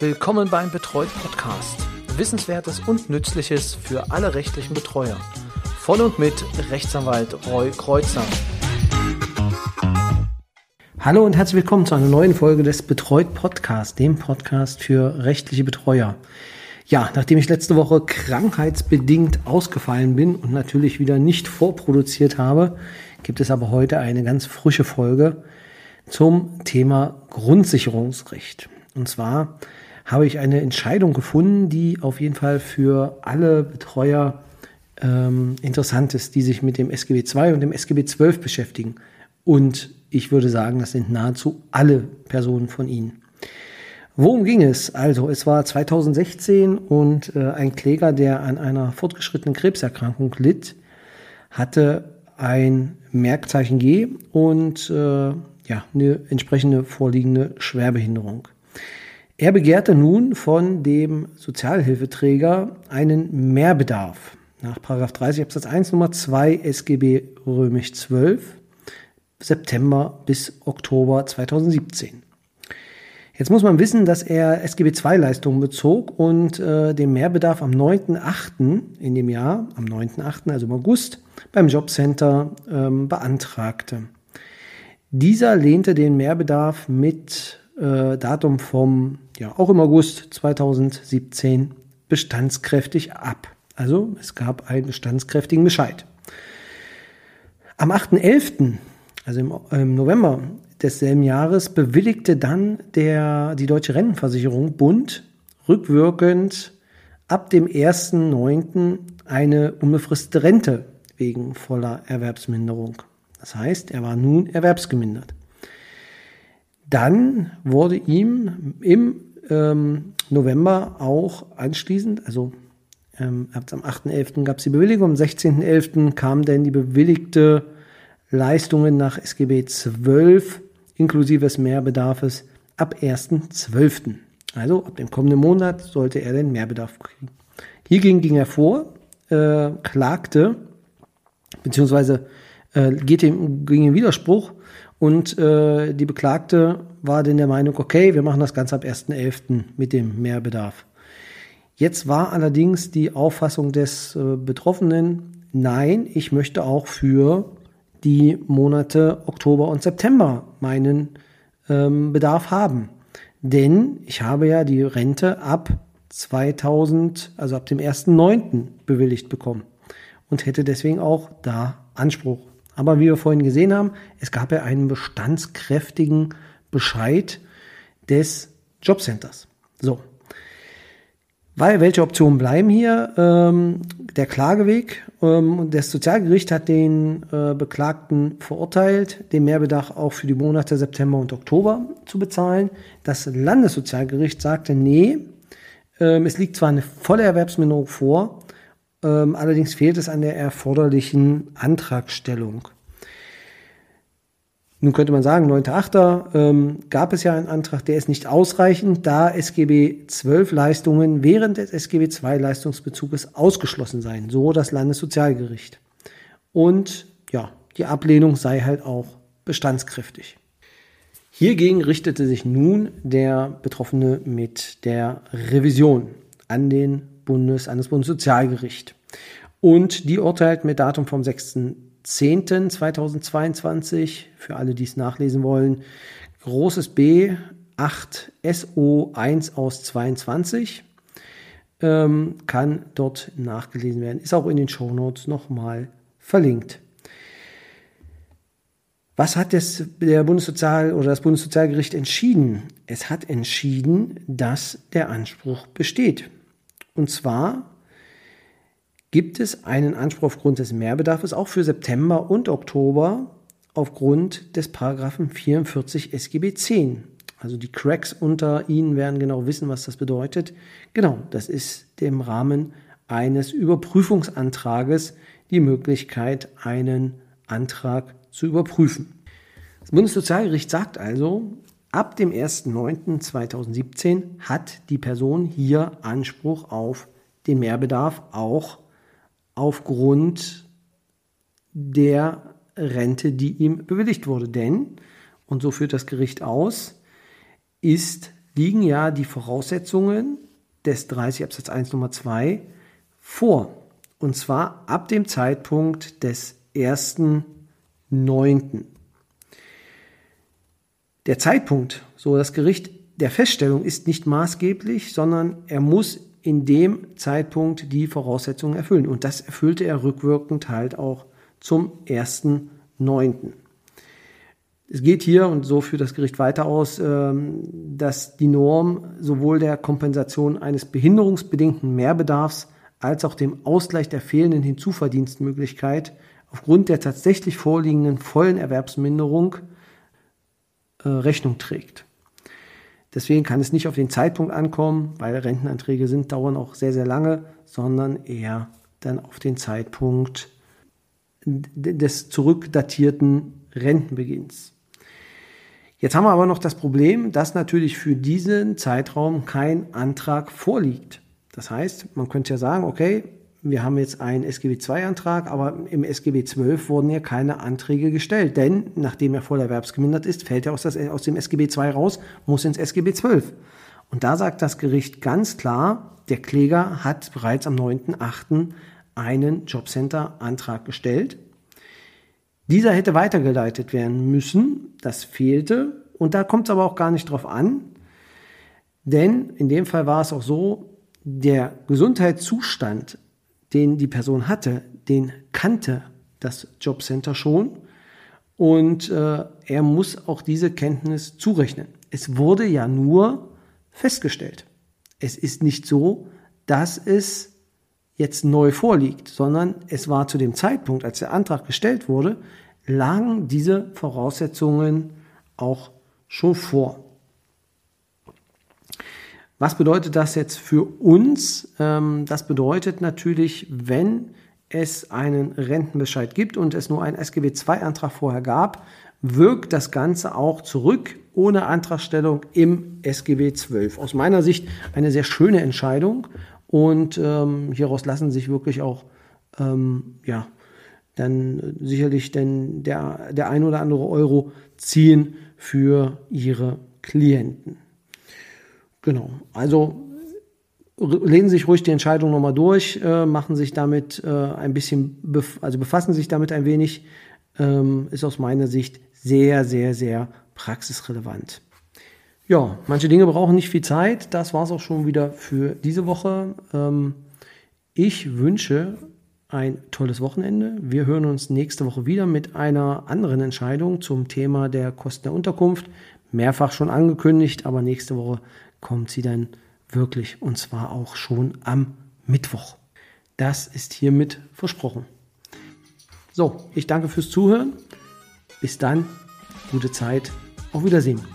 Willkommen beim Betreut Podcast. Wissenswertes und Nützliches für alle rechtlichen Betreuer. Von und mit Rechtsanwalt Roy Kreuzer. Hallo und herzlich willkommen zu einer neuen Folge des Betreut Podcast, dem Podcast für rechtliche Betreuer. Ja, nachdem ich letzte Woche krankheitsbedingt ausgefallen bin und natürlich wieder nicht vorproduziert habe, gibt es aber heute eine ganz frische Folge zum Thema Grundsicherungsrecht. Und zwar habe ich eine Entscheidung gefunden, die auf jeden Fall für alle Betreuer ähm, interessant ist, die sich mit dem SGB II und dem SGB XII beschäftigen. Und ich würde sagen, das sind nahezu alle Personen von Ihnen. Worum ging es? Also, es war 2016 und äh, ein Kläger, der an einer fortgeschrittenen Krebserkrankung litt, hatte ein Merkzeichen G und äh, ja, eine entsprechende vorliegende Schwerbehinderung. Er begehrte nun von dem Sozialhilfeträger einen Mehrbedarf nach 30 Absatz 1 Nummer 2 SGB römisch 12 September bis Oktober 2017. Jetzt muss man wissen, dass er SGB II-Leistungen bezog und äh, den Mehrbedarf am 9.8. in dem Jahr, am 9.8., also im August, beim Jobcenter ähm, beantragte. Dieser lehnte den Mehrbedarf mit äh, Datum vom, ja, auch im August 2017 bestandskräftig ab. Also es gab einen bestandskräftigen Bescheid. Am 8.11., also im, im November desselben Jahres bewilligte dann der, die Deutsche Rentenversicherung Bund rückwirkend ab dem 1.9. eine unbefristete Rente wegen voller Erwerbsminderung. Das heißt, er war nun erwerbsgemindert. Dann wurde ihm im ähm, November auch anschließend, also ähm, am 8.11. gab es die Bewilligung, am 16.11. kam dann die bewilligte Leistungen nach SGB 12 inklusive des Mehrbedarfes ab 1.12. Also ab dem kommenden Monat sollte er den Mehrbedarf kriegen. Hiergegen ging er vor, äh, klagte, beziehungsweise äh, geht ihm, ging in Widerspruch und äh, die Beklagte war dann der Meinung, okay, wir machen das Ganze ab 1.11. mit dem Mehrbedarf. Jetzt war allerdings die Auffassung des äh, Betroffenen, nein, ich möchte auch für die Monate Oktober und September meinen ähm, Bedarf haben. Denn ich habe ja die Rente ab 2000, also ab dem 1.9. bewilligt bekommen und hätte deswegen auch da Anspruch. Aber wie wir vorhin gesehen haben, es gab ja einen bestandskräftigen Bescheid des Jobcenters. So, weil welche Optionen bleiben hier? Ähm, der Klageweg. Ähm, das Sozialgericht hat den äh, Beklagten verurteilt, den Mehrbedarf auch für die Monate September und Oktober zu bezahlen. Das Landessozialgericht sagte, nee, ähm, es liegt zwar eine volle Erwerbsminderung vor, ähm, allerdings fehlt es an der erforderlichen Antragstellung. Nun könnte man sagen, 9.8. Ähm, gab es ja einen Antrag, der ist nicht ausreichend, da SGB 12 Leistungen während des SGB 2 Leistungsbezuges ausgeschlossen seien, so das Landessozialgericht. Und ja, die Ablehnung sei halt auch bestandskräftig. Hiergegen richtete sich nun der Betroffene mit der Revision an den Bundes, an das Bundessozialgericht. Und die urteilt mit Datum vom 6. 10.2022, für alle, die es nachlesen wollen, großes B 8 SO 1 aus 22 ähm, kann dort nachgelesen werden. Ist auch in den Shownotes nochmal verlinkt. Was hat das, der Bundessozial- oder das Bundessozialgericht entschieden? Es hat entschieden, dass der Anspruch besteht. Und zwar gibt es einen Anspruch aufgrund des Mehrbedarfs auch für September und Oktober aufgrund des Paragraphen 44 SGB 10. Also die Cracks unter Ihnen werden genau wissen, was das bedeutet. Genau, das ist im Rahmen eines Überprüfungsantrages die Möglichkeit, einen Antrag zu überprüfen. Das Bundessozialgericht sagt also, ab dem 1.9.2017 hat die Person hier Anspruch auf den Mehrbedarf auch aufgrund der Rente, die ihm bewilligt wurde. Denn, und so führt das Gericht aus, ist liegen ja die Voraussetzungen des 30 Absatz 1 Nummer 2 vor. Und zwar ab dem Zeitpunkt des 1.9. Der Zeitpunkt, so das Gericht der Feststellung ist nicht maßgeblich, sondern er muss in dem Zeitpunkt die Voraussetzungen erfüllen. Und das erfüllte er rückwirkend halt auch zum 1.9. Es geht hier, und so führt das Gericht weiter aus, ähm, dass die Norm sowohl der Kompensation eines behinderungsbedingten Mehrbedarfs als auch dem Ausgleich der fehlenden Hinzuverdienstmöglichkeit aufgrund der tatsächlich vorliegenden vollen Erwerbsminderung äh, Rechnung trägt. Deswegen kann es nicht auf den Zeitpunkt ankommen, weil Rentenanträge sind, dauern auch sehr, sehr lange, sondern eher dann auf den Zeitpunkt des zurückdatierten Rentenbeginns. Jetzt haben wir aber noch das Problem, dass natürlich für diesen Zeitraum kein Antrag vorliegt. Das heißt, man könnte ja sagen, okay, wir haben jetzt einen SGB II-Antrag, aber im SGB XII wurden ja keine Anträge gestellt, denn nachdem er voll erwerbsgemindert ist, fällt er aus, das, aus dem SGB II raus, muss ins SGB XII. Und da sagt das Gericht ganz klar, der Kläger hat bereits am 9.8. einen Jobcenter-Antrag gestellt dieser hätte weitergeleitet werden müssen, das fehlte und da kommt es aber auch gar nicht drauf an, denn in dem Fall war es auch so, der Gesundheitszustand, den die Person hatte, den kannte das Jobcenter schon und äh, er muss auch diese Kenntnis zurechnen. Es wurde ja nur festgestellt. Es ist nicht so, dass es jetzt neu vorliegt, sondern es war zu dem Zeitpunkt, als der Antrag gestellt wurde, lagen diese Voraussetzungen auch schon vor. Was bedeutet das jetzt für uns? Ähm, das bedeutet natürlich, wenn es einen Rentenbescheid gibt und es nur einen SGB II-Antrag vorher gab, wirkt das Ganze auch zurück ohne Antragstellung im SGB XII. Aus meiner Sicht eine sehr schöne Entscheidung und ähm, hieraus lassen sich wirklich auch ähm, ja, dann sicherlich denn der, der ein oder andere Euro ziehen für ihre Klienten. Genau, also lesen sich ruhig die Entscheidung nochmal durch, äh, machen sich damit äh, ein bisschen, bef also befassen sich damit ein wenig, ähm, ist aus meiner Sicht sehr, sehr, sehr praxisrelevant. Ja, manche Dinge brauchen nicht viel Zeit. Das war es auch schon wieder für diese Woche. Ähm, ich wünsche ein tolles Wochenende. Wir hören uns nächste Woche wieder mit einer anderen Entscheidung zum Thema der Kosten der Unterkunft. Mehrfach schon angekündigt, aber nächste Woche kommt sie dann wirklich und zwar auch schon am Mittwoch. Das ist hiermit versprochen. So, ich danke fürs Zuhören. Bis dann, gute Zeit, auf Wiedersehen.